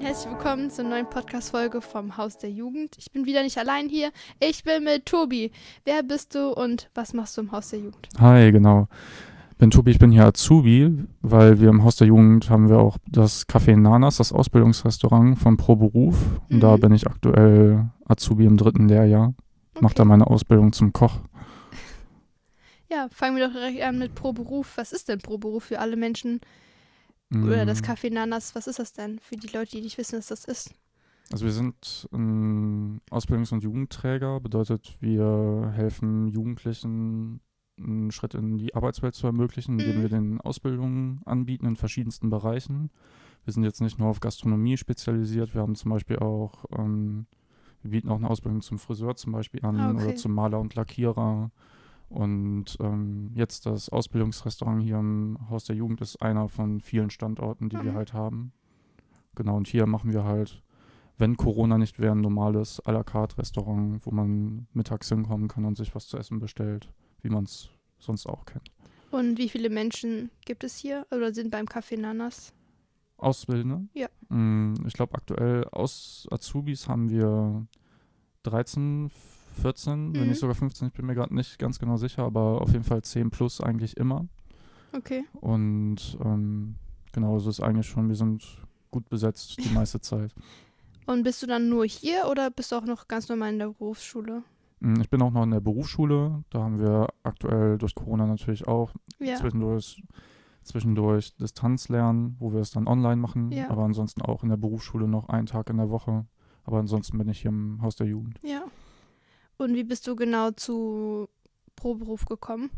und herzlich willkommen zur neuen Podcast-Folge vom Haus der Jugend. Ich bin wieder nicht allein hier. Ich bin mit Tobi. Wer bist du und was machst du im Haus der Jugend? Hi, genau. Bin Tobi, ich bin hier Azubi, weil wir im Haus der Jugend haben wir auch das Café Nanas, das Ausbildungsrestaurant von Pro Beruf. Und Mhm. da bin ich aktuell Azubi im dritten Lehrjahr. Mache da meine Ausbildung zum Koch. Ja, fangen wir doch direkt an mit Pro Beruf. Was ist denn Pro Beruf für alle Menschen? Oder das Mm, Café Nanas, was ist das denn für die Leute, die nicht wissen, was das ist? Also wir sind ein Ausbildungs- und Jugendträger, bedeutet wir helfen Jugendlichen einen Schritt in die Arbeitswelt zu ermöglichen, indem Mhm. wir den Ausbildungen anbieten in verschiedensten Bereichen. Wir sind jetzt nicht nur auf Gastronomie spezialisiert, wir haben zum Beispiel auch, ähm, wir bieten auch eine Ausbildung zum Friseur zum Beispiel an Ah, okay. oder zum Maler und Lackierer. Und ähm, jetzt das Ausbildungsrestaurant hier im Haus der Jugend ist einer von vielen Standorten, die wir Mhm. halt haben. Genau, und hier machen wir halt wenn Corona nicht wäre, ein normales à la carte Restaurant, wo man mittags hinkommen kann und sich was zu essen bestellt, wie man es sonst auch kennt. Und wie viele Menschen gibt es hier oder sind beim Café Nanas? Ausbildende? Ja. Mm, Ich glaube, aktuell aus Azubis haben wir 13, 14, wenn Mhm. nicht sogar 15, ich bin mir gerade nicht ganz genau sicher, aber auf jeden Fall 10 plus eigentlich immer. Okay. Und ähm, genau, so ist eigentlich schon, wir sind gut besetzt die meiste Zeit. Und bist du dann nur hier oder bist du auch noch ganz normal in der Berufsschule? Mm, Ich bin auch noch in der Berufsschule. Da haben wir aktuell durch Corona natürlich auch Ja. zwischendurch, zwischendurch Distanzlernen, wo wir es dann online machen. Ja. Aber ansonsten auch in der Berufsschule noch einen Tag in der Woche. Aber ansonsten bin ich hier im Haus der Jugend. Ja. Und wie bist du genau zu Pro Beruf gekommen?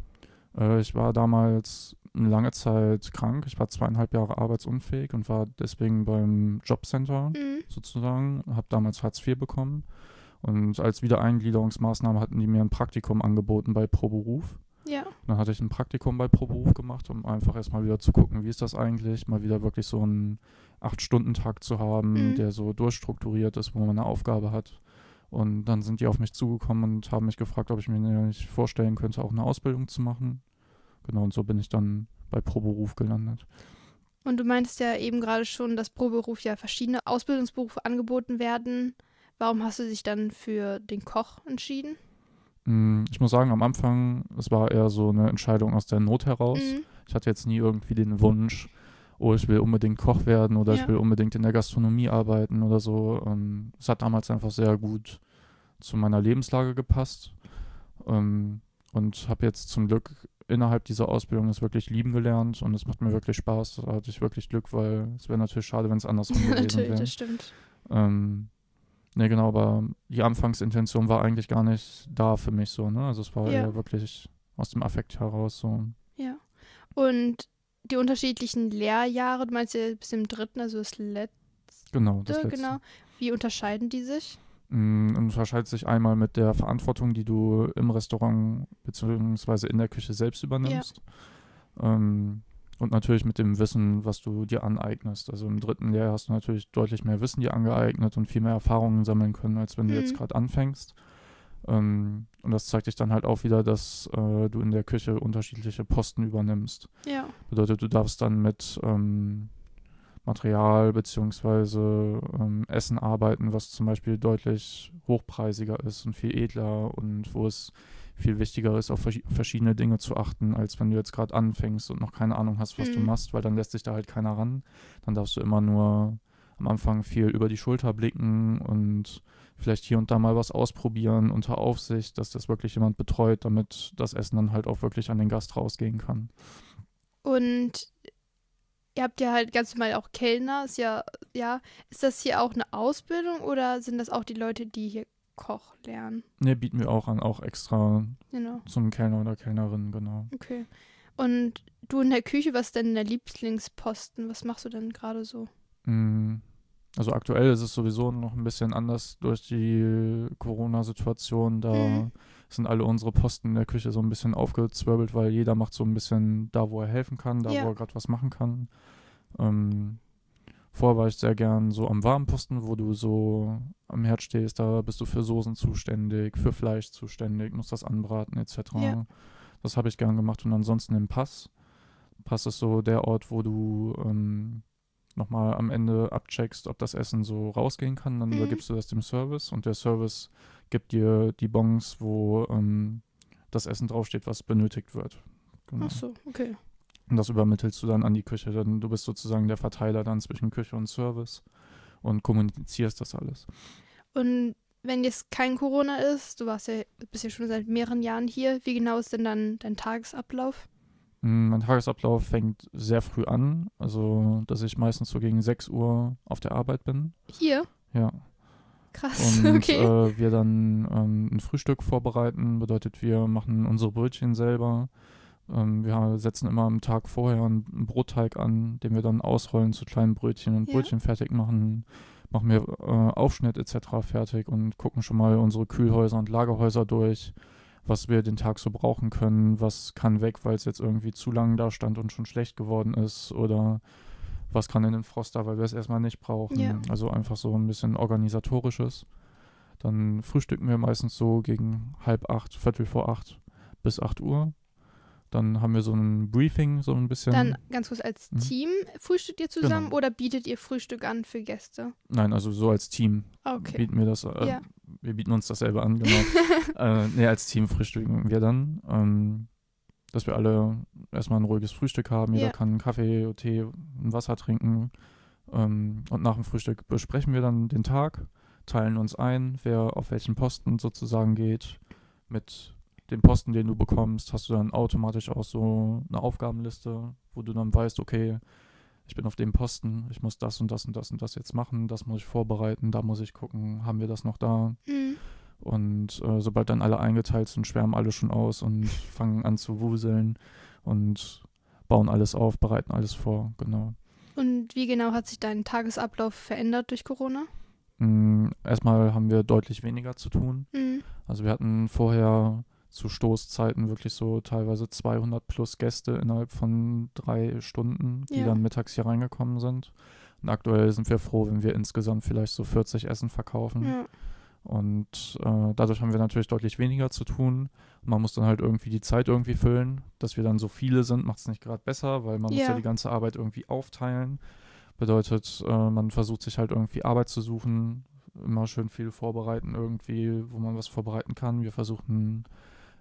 Äh, ich war damals eine lange Zeit krank. Ich war zweieinhalb Jahre arbeitsunfähig und war deswegen beim Jobcenter Mhm. sozusagen. Habe damals Hartz IV bekommen. Und als Wiedereingliederungsmaßnahme hatten die mir ein Praktikum angeboten bei Pro Beruf. Ja. Dann hatte ich ein Praktikum bei Proberuf gemacht, um einfach erstmal wieder zu gucken, wie ist das eigentlich, mal wieder wirklich so einen Acht-Stunden-Tag zu haben, Mhm. der so durchstrukturiert ist, wo man eine Aufgabe hat. Und dann sind die auf mich zugekommen und haben mich gefragt, ob ich mir nicht vorstellen könnte, auch eine Ausbildung zu machen. Genau, und so bin ich dann bei Proberuf gelandet. Und du meintest ja eben gerade schon, dass pro Beruf ja verschiedene Ausbildungsberufe angeboten werden. Warum hast du dich dann für den Koch entschieden? Mm, Ich muss sagen, am Anfang, es war eher so eine Entscheidung aus der Not heraus. Mhm. Ich hatte jetzt nie irgendwie den Wunsch, oh, ich will unbedingt Koch werden oder Ja. ich will unbedingt in der Gastronomie arbeiten oder so. Ähm, Es hat damals einfach sehr gut zu meiner Lebenslage gepasst. Ähm, Und habe jetzt zum Glück innerhalb dieser Ausbildung es wirklich lieben gelernt und es macht mir wirklich Spaß. Da hatte ich wirklich Glück, weil es wäre natürlich schade, wenn es andersrum gewesen Natürlich, wäre. das stimmt. Ähm, ne, genau, aber die Anfangsintention war eigentlich gar nicht da für mich so, ne? Also es war Ja. eher wirklich aus dem Affekt heraus so. Ja. Und die unterschiedlichen Lehrjahre, du meinst ja bis im dritten, also das letzte, Genau, das letzte. genau. Wie unterscheiden die sich? Mm, unterscheidet sich einmal mit der Verantwortung, die du im Restaurant bzw. in der Küche selbst übernimmst. Ähm, und natürlich mit dem Wissen, was du dir aneignest. Also im dritten Lehrjahr hast du natürlich deutlich mehr Wissen dir angeeignet und viel mehr Erfahrungen sammeln können, als wenn du jetzt Mhm. gerade anfängst. Ähm, und das zeigt dich dann halt auch wieder, dass äh, du in der Küche unterschiedliche Posten übernimmst. Ja. Bedeutet, du darfst dann mit ähm, Material beziehungsweise ähm, Essen arbeiten, was zum Beispiel deutlich hochpreisiger ist und viel edler und wo es viel wichtiger ist, auf verschi- verschiedene Dinge zu achten, als wenn du jetzt gerade anfängst und noch keine Ahnung hast, was du Mhm. machst, weil dann lässt sich da halt keiner ran. Dann darfst du immer nur am Anfang viel über die Schulter blicken und vielleicht hier und da mal was ausprobieren unter Aufsicht, dass das wirklich jemand betreut, damit das Essen dann halt auch wirklich an den Gast rausgehen kann. Und ihr habt ja halt ganz normal auch Kellner, ist ja, ja, ist das hier auch eine Ausbildung oder sind das auch die Leute, die hier Koch lernen? Ne, bieten wir auch an, auch extra Genau, zum Kellner oder Kellnerin, genau. okay. Und du in der Küche, was ist denn der Lieblingsposten? Was machst du denn gerade so? Mm, Also aktuell ist es sowieso noch ein bisschen anders durch die Corona-Situation. Da Mhm. sind alle unsere Posten in der Küche so ein bisschen aufgezwirbelt, weil jeder macht so ein bisschen da, wo er helfen kann, da, Ja. wo er gerade was machen kann. Ähm, vorher war ich sehr gern so am warmen Posten, wo du so am Herd stehst, da bist du für Soßen zuständig, für Fleisch zuständig, musst das anbraten etc. Ja. Das habe ich gern gemacht und ansonsten im Pass. Pass ist so der Ort, wo du ähm, nochmal am Ende abcheckst, ob das Essen so rausgehen kann. Dann Mhm. übergibst du das dem Service und der Service gibt dir die Bons, wo ähm, das Essen draufsteht, was benötigt wird. Genau. Ach so, okay. Und das übermittelst du dann an die Küche. Dann, du bist sozusagen der Verteiler dann zwischen Küche und Service und kommunizierst das alles. Und wenn jetzt kein Corona ist, du warst ja, bist ja schon seit mehreren Jahren hier, wie genau ist denn dann dein Tagesablauf? Mm, Mein Tagesablauf fängt sehr früh an, also dass ich meistens so gegen 6 Uhr auf der Arbeit bin. Hier? Ja. Krass, Und okay. äh, wir dann ähm, ein Frühstück vorbereiten, bedeutet, wir machen unsere Brötchen selber. Ähm, wir setzen immer am Tag vorher einen einen Brotteig an, den wir dann ausrollen zu kleinen Brötchen und Ja. Brötchen fertig machen. Machen wir äh, Aufschnitt etc. fertig und gucken schon mal unsere Kühlhäuser und Lagerhäuser durch, was wir den Tag so brauchen können, was kann weg, weil es jetzt irgendwie zu lang da stand und schon schlecht geworden ist oder was kann in den Froster, weil wir es erstmal nicht brauchen. Ja. Also einfach so ein bisschen organisatorisches. Dann frühstücken wir meistens so gegen halb acht, viertel vor acht bis acht Uhr. Dann haben wir so ein Briefing, so ein bisschen. Dann ganz kurz als Mhm. Team, frühstückt ihr zusammen Genau. oder bietet ihr Frühstück an für Gäste? Nein, also so als Team Okay. bieten wir das, äh, Ja. wir bieten uns dasselbe an, genau. äh, nee, als Team frühstücken wir dann. Ähm, dass wir alle erstmal ein ruhiges Frühstück haben. Jeder Ja. kann einen Kaffee, Tee, ein Wasser trinken. Ähm, und nach dem Frühstück besprechen wir dann den Tag, teilen uns ein, wer auf welchen Posten sozusagen geht. Mit dem Posten, den du bekommst, hast du dann automatisch auch so eine Aufgabenliste, wo du dann weißt, okay, ich bin auf dem Posten, ich muss das und das und das und das jetzt machen, das muss ich vorbereiten, da muss ich gucken, haben wir das noch da? Mhm. Und äh, sobald dann alle eingeteilt sind, schwärmen alle schon aus und fangen an zu wuseln und bauen alles auf, bereiten alles vor, genau. Und wie genau hat sich dein Tagesablauf verändert durch Corona? Mm, erstmal haben wir deutlich weniger zu tun. Mhm. Also wir hatten vorher zu Stoßzeiten wirklich so teilweise 200 plus Gäste innerhalb von drei Stunden, die Ja. dann mittags hier reingekommen sind. Und aktuell sind wir froh, wenn wir insgesamt vielleicht so 40 Essen verkaufen. Ja. Und äh, dadurch haben wir natürlich deutlich weniger zu tun. Man muss dann halt irgendwie die Zeit irgendwie füllen. Dass wir dann so viele sind, macht es nicht gerade besser, weil man muss Ja. ja die ganze Arbeit irgendwie aufteilen. Bedeutet, äh, man versucht sich halt irgendwie Arbeit zu suchen, immer schön viel vorbereiten irgendwie, wo man was vorbereiten kann. Wir versuchen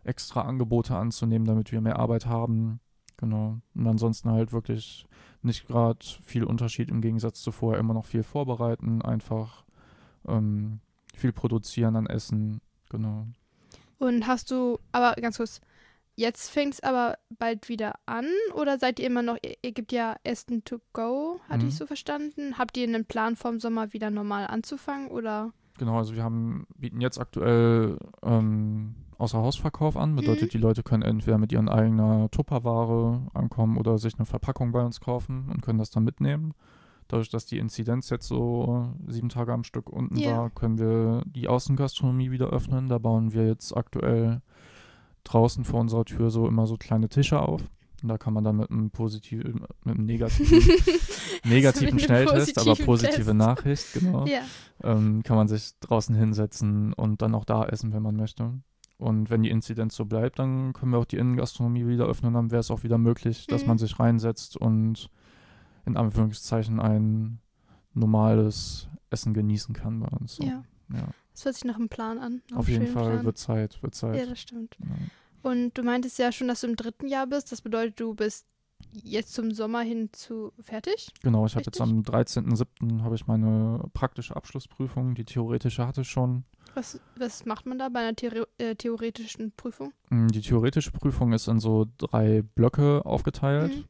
extra Angebote anzunehmen, damit wir mehr Arbeit haben. Genau. Und ansonsten halt wirklich nicht gerade viel Unterschied im Gegensatz zu vorher. Immer noch viel vorbereiten, einfach ähm, viel produzieren an Essen. Genau. Und hast du, aber ganz kurz, jetzt fängt es aber bald wieder an oder seid ihr immer noch, ihr, ihr gibt ja Essen to go, hatte Mhm. ich so verstanden? Habt ihr einen Plan vom Sommer wieder normal anzufangen oder? Genau, also wir haben, bieten jetzt aktuell ähm, Außerhausverkauf an. Bedeutet, Mhm. die Leute können entweder mit ihren eigener Tupperware ankommen oder sich eine Verpackung bei uns kaufen und können das dann mitnehmen. Dadurch, dass die Inzidenz jetzt so sieben Tage am Stück unten Ja. war, können wir die Außengastronomie wieder öffnen. Da bauen wir jetzt aktuell draußen vor unserer Tür so immer so kleine Tische auf. Und da kann man dann mit einem positiven, mit einem negativen, negativen Schnelltest, aber positiven positive Test. Nachricht, genau Ja. ähm, kann man sich draußen hinsetzen und dann auch da essen, wenn man möchte. Und wenn die Inzidenz so bleibt, dann können wir auch die Innengastronomie wieder öffnen. Dann wäre es auch wieder möglich, dass Mhm. man sich reinsetzt und in Anführungszeichen ein normales Essen genießen kann bei uns. So. Ja. Ja. Das hört sich nach einem Plan an. Auf jeden Fall Plan. wird Zeit, wird Zeit. Ja, das stimmt. Ja. Und du meintest ja schon, dass du im dritten Jahr bist. Das bedeutet, du bist jetzt zum Sommer hin zu fertig? Genau, ich habe jetzt am 13.07. habe ich meine praktische Abschlussprüfung. Die theoretische hatte ich schon. Was, was macht man da bei einer Theore äh, theoretischen Prüfung? Mm, Die theoretische Prüfung ist in so drei Blöcke aufgeteilt. Mhm.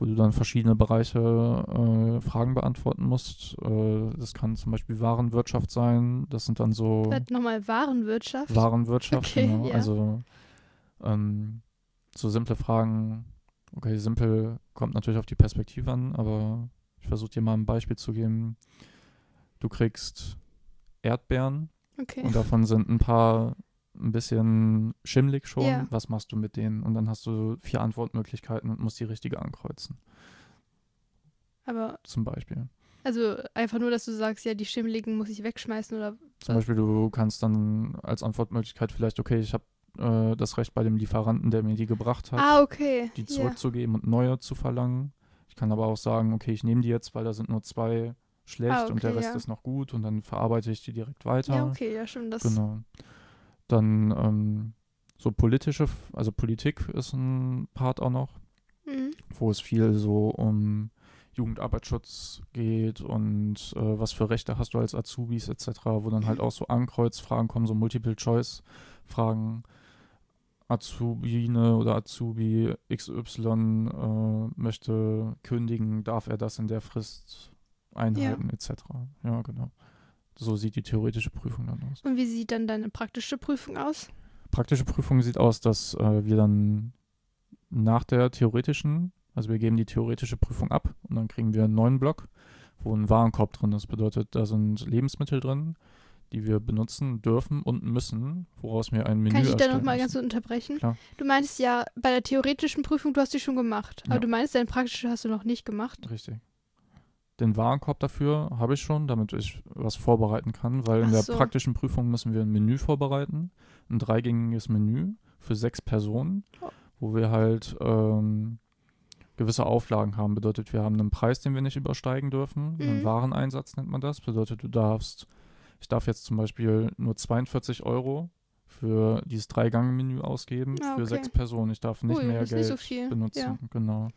wo du dann verschiedene Bereiche äh, Fragen beantworten musst. Äh, das kann zum Beispiel Warenwirtschaft sein. Das sind dann so Nochmal Warenwirtschaft. Warenwirtschaft, Okay, genau. ja. Also ähm, so simple Fragen. Okay, simpel kommt natürlich auf die Perspektive an, aber ich versuche dir mal ein Beispiel zu geben. Du kriegst Erdbeeren okay. und davon sind ein paar ein bisschen schimmelig schon. Ja. Was machst du mit denen? Und dann hast du vier Antwortmöglichkeiten und musst die richtige ankreuzen, Aber, zum Beispiel. also einfach nur, dass du sagst, ja, die Schimmeligen muss ich wegschmeißen oder. Zum Beispiel, du kannst dann als Antwortmöglichkeit vielleicht, okay, ich habe äh, das Recht bei dem Lieferanten, der mir die gebracht hat, Ah, okay. die ja. zurückzugeben und neue zu verlangen. Ich kann aber auch sagen, okay, ich nehme die jetzt, weil da sind nur zwei schlecht Ah, und der okay, Rest ja. ist noch gut und dann verarbeite ich die direkt weiter. Ja, okay, ja, stimmt. Das, Genau. Dann ähm, so politische, also Politik ist ein Part auch noch, Mhm. wo es viel so um Jugendarbeitsschutz geht und äh, was für Rechte hast du als Azubis etc., wo dann halt auch so Ankreuzfragen kommen, so Multiple-Choice-Fragen. Azubine oder Azubi XY äh, möchte kündigen, darf er das in der Frist einhalten etc. Ja, genau. So sieht die theoretische Prüfung dann aus. Und wie sieht dann deine praktische Prüfung aus? Praktische Prüfung sieht aus, dass äh, wir dann nach der theoretischen, also wir geben die theoretische Prüfung ab und dann kriegen wir einen neuen Block, wo ein Warenkorb drin ist. Bedeutet, da sind Lebensmittel drin, die wir benutzen dürfen und müssen, woraus wir ein Menü Kann ich dich da nochmal ganz kurz unterbrechen? Klar. Du meinst ja, bei der theoretischen Prüfung, du hast die schon gemacht. Aber Ja. du meinst, deine praktische hast du noch nicht gemacht. Richtig. Den Warenkorb dafür habe ich schon, damit ich was vorbereiten kann, weil in Ach der so. praktischen Prüfung müssen wir ein Menü vorbereiten, ein dreigängiges Menü für sechs Personen, Oh. wo wir halt ähm, gewisse Auflagen haben. Bedeutet, wir haben einen Preis, den wir nicht übersteigen dürfen. Einen Mhm. Wareneinsatz nennt man das. Bedeutet, du darfst, ich darf jetzt zum Beispiel nur 42 Euro für dieses Dreigang-Menü ausgeben Ah, für okay. sechs Personen. Ich darf nicht Ui, mehr Geld nicht so benutzen. Ja. Genau.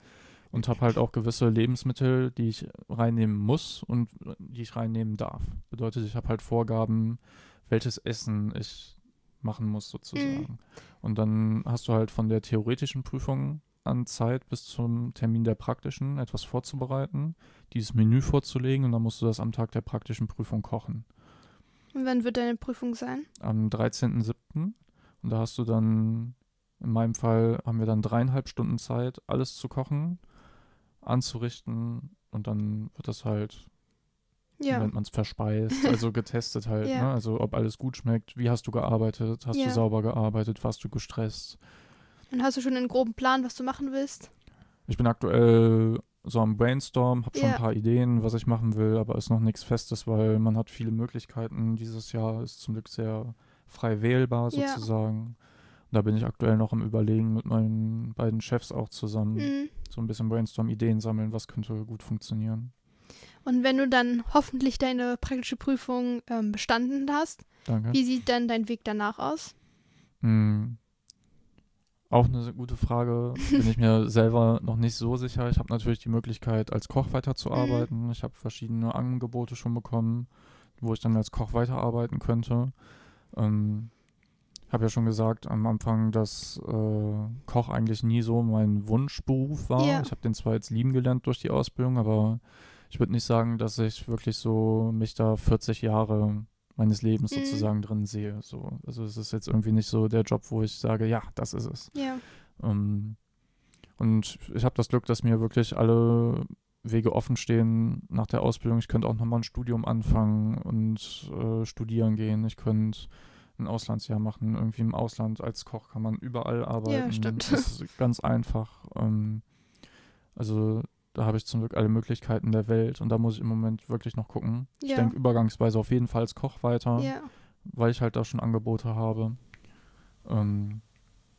Und habe halt auch gewisse Lebensmittel, die ich reinnehmen muss und die ich reinnehmen darf. Bedeutet, ich habe halt Vorgaben, welches Essen ich machen muss Mhm. sozusagen. Und dann hast du halt von der theoretischen Prüfung an Zeit bis zum Termin der praktischen etwas vorzubereiten, dieses Menü vorzulegen und dann musst du das am Tag der praktischen Prüfung kochen. Und wann wird deine Prüfung sein? Am 13.07. Und da hast du dann, in meinem Fall haben wir dann dreieinhalb Stunden Zeit, alles zu kochen, anzurichten und dann wird das halt, Ja. nennt man es verspeist, also getestet halt, Ja. ne? also ob alles gut schmeckt, wie hast du gearbeitet, hast Ja. du sauber gearbeitet, warst du gestresst. Und hast du schon einen groben Plan, was du machen willst? Ich bin aktuell so am Brainstorm, habe schon ein paar Ideen, was ich machen will, aber ist noch nichts Festes, weil man hat viele Möglichkeiten. Dieses Jahr ist zum Glück sehr frei wählbar Ja. Da bin ich aktuell noch am Überlegen mit meinen beiden Chefs auch zusammen. Mhm. So ein bisschen Brainstorm, Ideen sammeln, was könnte gut funktionieren. Und wenn du dann hoffentlich deine praktische Prüfung ähm, bestanden hast, Danke. wie sieht dann dein Weg danach aus? Hm. Auch eine gute Frage. Bin ich mir selber noch nicht so sicher. Ich habe natürlich die Möglichkeit, als Koch weiterzuarbeiten. Ich habe verschiedene Angebote schon bekommen, wo ich dann als Koch weiterarbeiten könnte. Ähm, habe ja schon gesagt am Anfang, dass äh, Koch eigentlich nie so mein Wunschberuf war. Ja. Ich habe den zwar jetzt lieben gelernt durch die Ausbildung, aber ich würde nicht sagen, dass ich wirklich so mich da 40 Jahre meines Lebens Mhm. sozusagen drin sehe. So. Also es ist jetzt irgendwie nicht so der Job, wo ich sage, ja, das ist es. Ja. Ähm, und ich habe das Glück, dass mir wirklich alle Wege offen stehen nach der Ausbildung. Ich könnte auch nochmal ein Studium anfangen und äh, studieren gehen. Ich könnte ein Auslandsjahr machen. Irgendwie im Ausland als Koch kann man überall arbeiten. stimmt. Das ist ganz einfach. Ähm, also da habe ich zum Glück alle Möglichkeiten der Welt und da muss ich im Moment wirklich noch gucken. Ich Ja. denke übergangsweise auf jeden Fall als Koch weiter Ja. weil ich halt da schon Angebote habe. Ähm,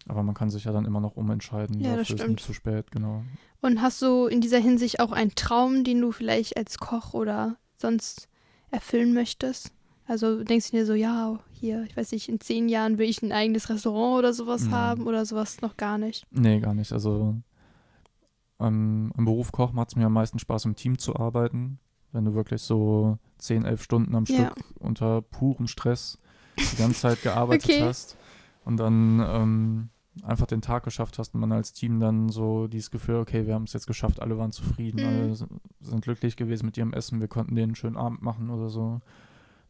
aber man kann sich ja dann immer noch umentscheiden. Ja, das Dafür ist nie zu spät, genau. Und hast du in dieser Hinsicht auch einen Traum, den du vielleicht als Koch oder sonst erfüllen möchtest? Also denkst du dir so, ja, hier, ich weiß nicht, in zehn Jahren will ich ein eigenes Restaurant oder sowas Nein. haben oder sowas noch gar nicht. Nee, gar nicht. Also ähm, im Beruf Koch macht es mir am meisten Spaß, im Team zu arbeiten. Wenn du wirklich so 10, 11 Stunden am Ja. Stück unter purem Stress die ganze Zeit gearbeitet Okay. hast und dann ähm, einfach den Tag geschafft hast und man als Team dann so dieses Gefühl, okay, wir haben es jetzt geschafft, alle waren zufrieden, Mhm. alle sind glücklich gewesen mit ihrem Essen, wir konnten denen einen schönen Abend machen oder so.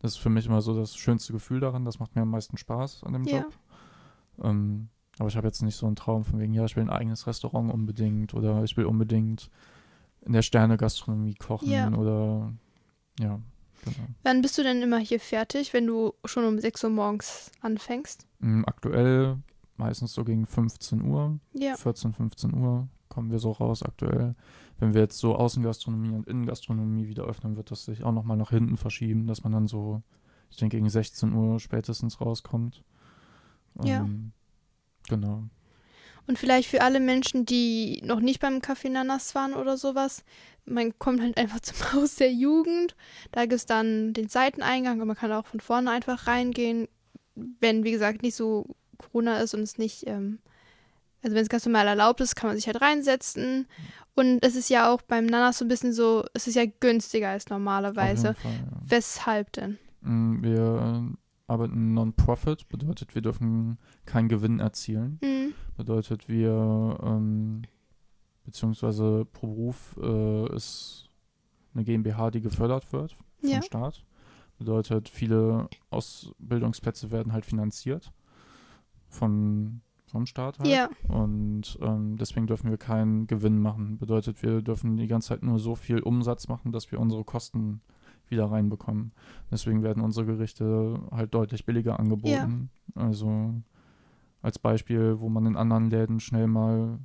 Das ist für mich immer so das schönste Gefühl daran, das macht mir am meisten Spaß an dem Ja. Job. Ähm, aber ich habe jetzt nicht so einen Traum von wegen, ja, ich will ein eigenes Restaurant unbedingt oder ich will unbedingt in der Sterne-Gastronomie kochen Ja. oder ja, genau. Wann bist du denn immer hier fertig, wenn du schon um 6 Uhr morgens anfängst? Mm, Aktuell meistens so gegen 15 Uhr, Ja. 14, 15 Uhr kommen wir so raus aktuell. Wenn wir jetzt so Außengastronomie und Innengastronomie wieder öffnen, wird das sich auch nochmal nach hinten verschieben, dass man dann so, ich denke, gegen 16 Uhr spätestens rauskommt. Ja. Ähm, Genau. Und vielleicht für alle Menschen, die noch nicht beim Café Nanas waren oder sowas, man kommt halt einfach zum Haus der Jugend. Da gibt es dann den Seiteneingang und man kann auch von vorne einfach reingehen, wenn, wie gesagt, nicht so Corona ist und es nicht, ähm, also wenn es ganz normal erlaubt ist, kann man sich halt reinsetzen. Und es ist ja auch beim Nanas so ein bisschen so, es ist ja günstiger als normalerweise. Fall, ja. Weshalb denn? Mm, Wir äh, arbeiten Non-Profit, bedeutet, wir dürfen keinen Gewinn erzielen. Mhm. Bedeutet, wir, ähm, beziehungsweise pro Beruf äh, ist eine GmbH, die gefördert wird vom Ja. Staat. Bedeutet, viele Ausbildungsplätze werden halt finanziert von, vom Staat halt. Ja, Und ähm, deswegen dürfen wir keinen Gewinn machen. Bedeutet, wir dürfen die ganze Zeit nur so viel Umsatz machen, dass wir unsere Kosten wieder reinbekommen. Deswegen werden unsere Gerichte halt deutlich billiger angeboten. Also als Beispiel, wo man in anderen Läden schnell mal,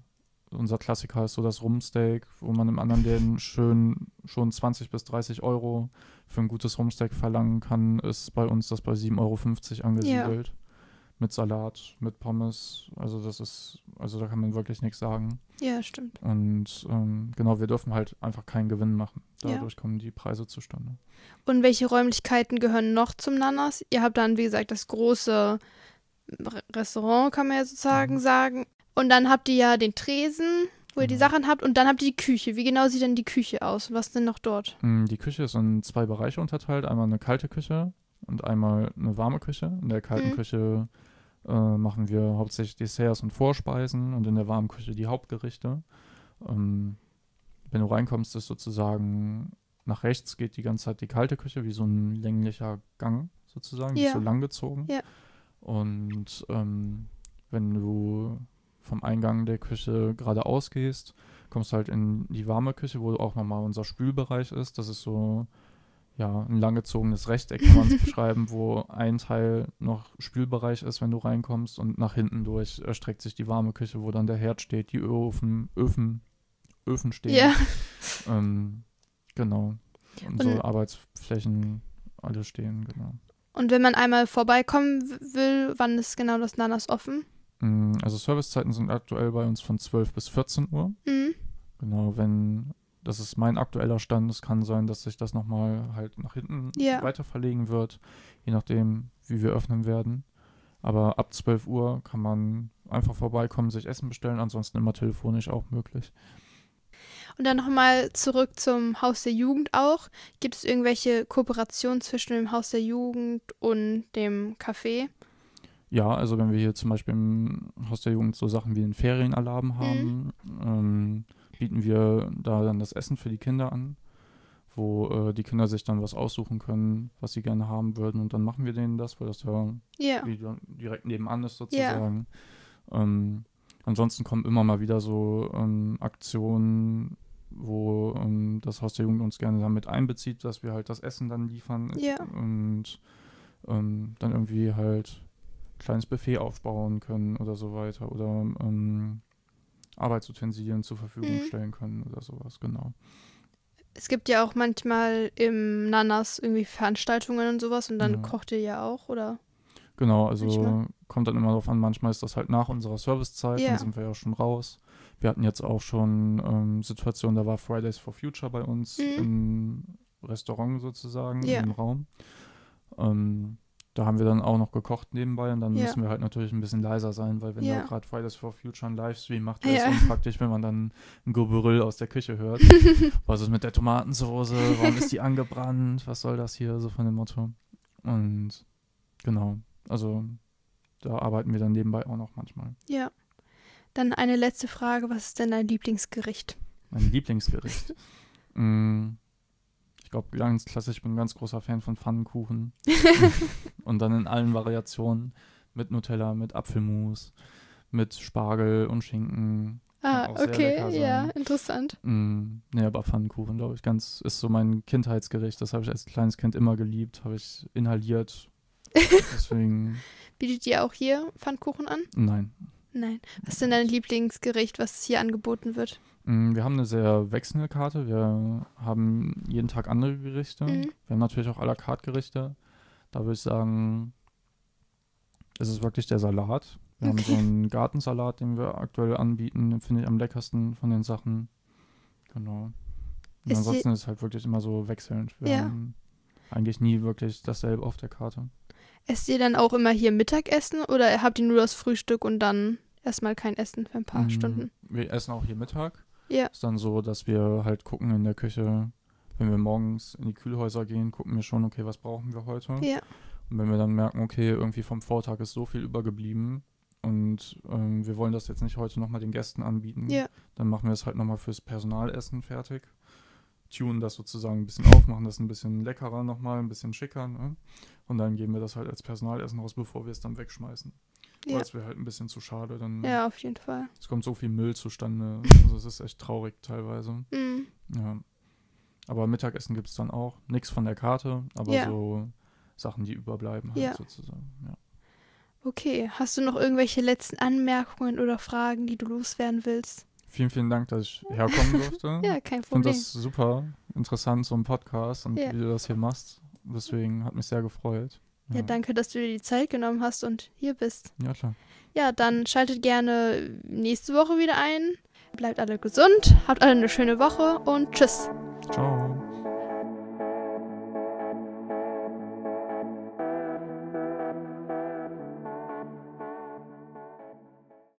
unser Klassiker ist so das Rumsteak, wo man in anderen Läden schön schon 20 bis 30 Euro für ein gutes Rumsteak verlangen kann, ist bei uns das bei 7,50 Euro angesiedelt. Mit Salat, mit Pommes. Also das ist, also da kann man wirklich nichts sagen. ja, stimmt. Und ähm, genau, wir dürfen halt einfach keinen Gewinn machen. Ja. Dadurch kommen die Preise zustande. Und welche Räumlichkeiten gehören noch zum Nanas? Ihr habt dann, wie gesagt, das große Re- Restaurant, kann man ja sozusagen Mhm. sagen. Und dann habt ihr ja den Tresen, wo ihr die Genau. Sachen habt. Und dann habt ihr die Küche. Wie genau sieht denn die Küche aus? Was denn noch dort? Mm, Die Küche ist in zwei Bereiche unterteilt. Einmal eine kalte Küche und einmal eine warme Küche. In der kalten Mhm. Küche äh, machen wir hauptsächlich Desserts und Vorspeisen und in der warmen Küche die Hauptgerichte. Ähm, wenn du reinkommst, ist sozusagen nach rechts geht die ganze Zeit die kalte Küche, wie so ein länglicher Gang sozusagen, Ja. so langgezogen. Ja. Und ähm, wenn du vom Eingang der Küche geradeaus gehst, kommst halt in die warme Küche, wo auch nochmal unser Spülbereich ist. Das ist so, ja, ein langgezogenes Rechteck, kann man es beschreiben, wo ein Teil noch Spülbereich ist, wenn du reinkommst und nach hinten durch erstreckt sich die warme Küche, wo dann der Herd steht, die Öfen, Öfen, Öfen stehen. Ja. Ähm, genau. Und so Und- Arbeitsflächen alle stehen, genau. Und wenn man einmal vorbeikommen will, wann ist genau das Nanas offen? Mm, Also Servicezeiten sind aktuell bei uns von 12 bis 14 Uhr. Mhm. Genau, wenn, das ist mein aktueller Stand, es kann sein, dass sich das nochmal halt nach hinten Ja. weiter verlegen wird, je nachdem, wie wir öffnen werden. Aber ab 12 Uhr kann man einfach vorbeikommen, sich Essen bestellen, ansonsten immer telefonisch auch möglich. Und dann nochmal zurück zum Haus der Jugend auch. Gibt es irgendwelche Kooperationen zwischen dem Haus der Jugend und dem Café? Ja, also wenn wir hier zum Beispiel im Haus der Jugend so Sachen wie einen Ferienalarm haben, ähm, bieten wir da dann das Essen für die Kinder an, wo äh, die Kinder sich dann was aussuchen können, was sie gerne haben würden und dann machen wir denen das, weil das ja dann direkt nebenan ist sozusagen. Ähm, ansonsten kommen immer mal wieder so ähm, Aktionen, wo ähm, das Haus der Jugend uns gerne damit einbezieht, dass wir halt das Essen dann liefern Ja. und ähm, dann irgendwie halt ein kleines Buffet aufbauen können oder so weiter oder ähm, Arbeitsutensilien zur Verfügung Mhm. stellen können oder sowas, genau. Es gibt ja auch manchmal im Nanas irgendwie Veranstaltungen und sowas und dann Ja. kocht ihr ja auch, oder? Genau, also Manchmal. kommt dann immer darauf an, manchmal ist das halt nach unserer Servicezeit, Ja. dann sind wir ja schon raus. Wir hatten jetzt auch schon ähm, Situationen, da war Fridays for Future bei uns Mhm. im Restaurant sozusagen, Ja. im Raum. Ähm, da haben wir dann auch noch gekocht nebenbei und dann Ja. müssen wir halt natürlich ein bisschen leiser sein, weil wenn Ja. da gerade Fridays for Future einen Livestream macht, Ja. wäre es unpraktisch, wenn man dann ein Gerüll aus der Küche hört. Was ist mit der Tomatensoße? Warum ist die angebrannt? Was soll das hier? So von dem Motto. Und genau, also da arbeiten wir dann nebenbei auch noch manchmal. Ja. Dann eine letzte Frage. Was ist denn dein Lieblingsgericht? Mein Lieblingsgericht. mm, ich glaube, ganz klassisch, ich bin ein ganz großer Fan von Pfannkuchen. und dann in allen Variationen. Mit Nutella, mit Apfelmus, mit Spargel und Schinken. Ah, okay, ja, interessant. Mm, nee, aber Pfannkuchen, glaube ich, ganz, ist so mein Kindheitsgericht. Das habe ich als kleines Kind immer geliebt, habe ich inhaliert. Deswegen, Bietet ihr auch hier Pfannkuchen an? nein. Nein. Was ist denn dein Lieblingsgericht, was hier angeboten wird? Mm, Wir haben eine sehr wechselnde Karte. Wir haben jeden Tag andere Gerichte. Mhm. Wir haben natürlich auch à la carte Gerichte. Da würde ich sagen, es ist wirklich der Salat. Wir haben Okay. so einen Gartensalat, den wir aktuell anbieten. Den finde ich am leckersten von den Sachen. Genau. Und Ist ansonsten ist es halt wirklich immer so wechselnd. Wir Ja. haben eigentlich nie wirklich dasselbe auf der Karte. Esst ihr dann auch immer hier Mittagessen oder habt ihr nur das Frühstück und dann erstmal kein Essen für ein paar Mm, Stunden? Wir essen auch hier Mittag. Ja. Ist dann so, dass wir halt gucken in der Küche, wenn wir morgens in die Kühlhäuser gehen, gucken wir schon, okay, was brauchen wir heute? Ja. Und wenn wir dann merken, okay, irgendwie vom Vortag ist so viel übergeblieben und ähm, wir wollen das jetzt nicht heute nochmal den Gästen anbieten, Ja. dann machen wir es halt nochmal fürs Personalessen fertig. Tunen das sozusagen ein bisschen auf, machen das ein bisschen leckerer nochmal, ein bisschen schicker. Ne? Und dann geben wir das halt als Personalessen raus, bevor wir es dann wegschmeißen. Ja. Es wäre halt ein bisschen zu schade. Dann Ja, auf jeden Fall. es kommt so viel Müll zustande. Also es ist echt traurig teilweise. Mm. Ja. Aber Mittagessen gibt es dann auch. Nichts von der Karte, aber Ja. so Sachen, die überbleiben halt Ja. sozusagen. Ja. Okay, hast du noch irgendwelche letzten Anmerkungen oder Fragen, die du loswerden willst? Vielen, vielen Dank, dass ich herkommen durfte. Ja, kein Ich finde Problem. das super interessant, so ein Podcast und wie du das hier machst. Deswegen hat mich sehr gefreut. Ja, danke, dass du dir die Zeit genommen hast und hier bist. Ja, klar. Ja, dann schaltet gerne nächste Woche wieder ein. Bleibt alle gesund, habt alle eine schöne Woche und tschüss. Ciao.